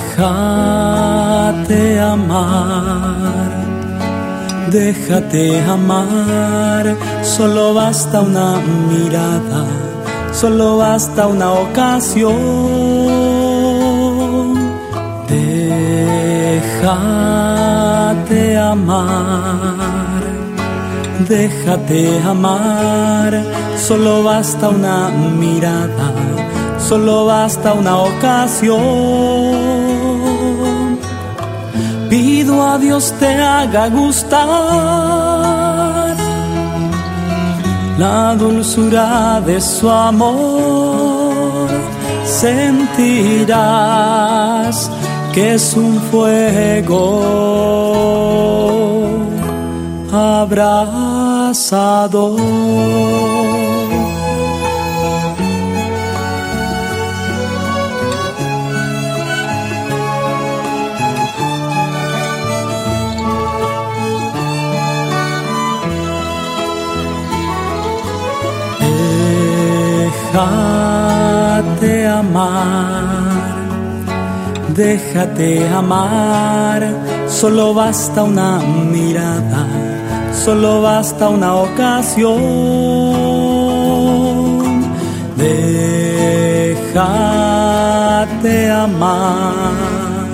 Déjate amar, déjate amar, solo basta una mirada, solo basta una ocasión. Déjate amar, déjate amar, solo basta una mirada solo basta una ocasión. Pido a Dios te haga gustar la dulzura de su amor. Sentirás que es un fuego abrazador. Déjate amar, déjate amar, solo basta una mirada, solo basta una ocasión. Déjate amar,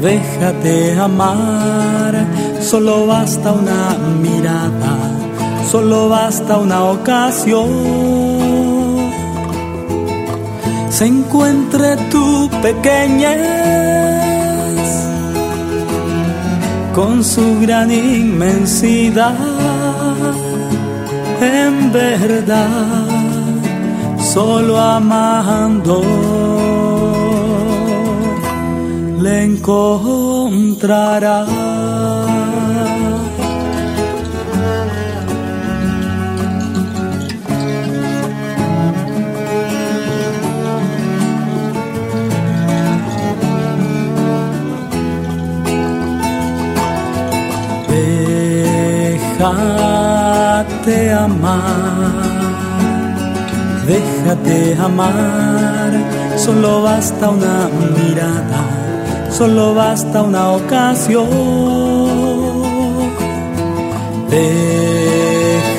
déjate amar, solo basta una mirada, solo basta una ocasión se encuentre tu pequeñez con su gran inmensidad. En verdad, solo amando le encontrarás. Déjate amar, déjate amar, solo basta una mirada, solo basta una ocasión. Déjate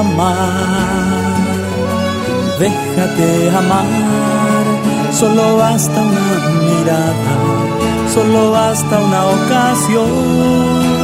amar, déjate amar, solo basta una mirada, solo basta una ocasión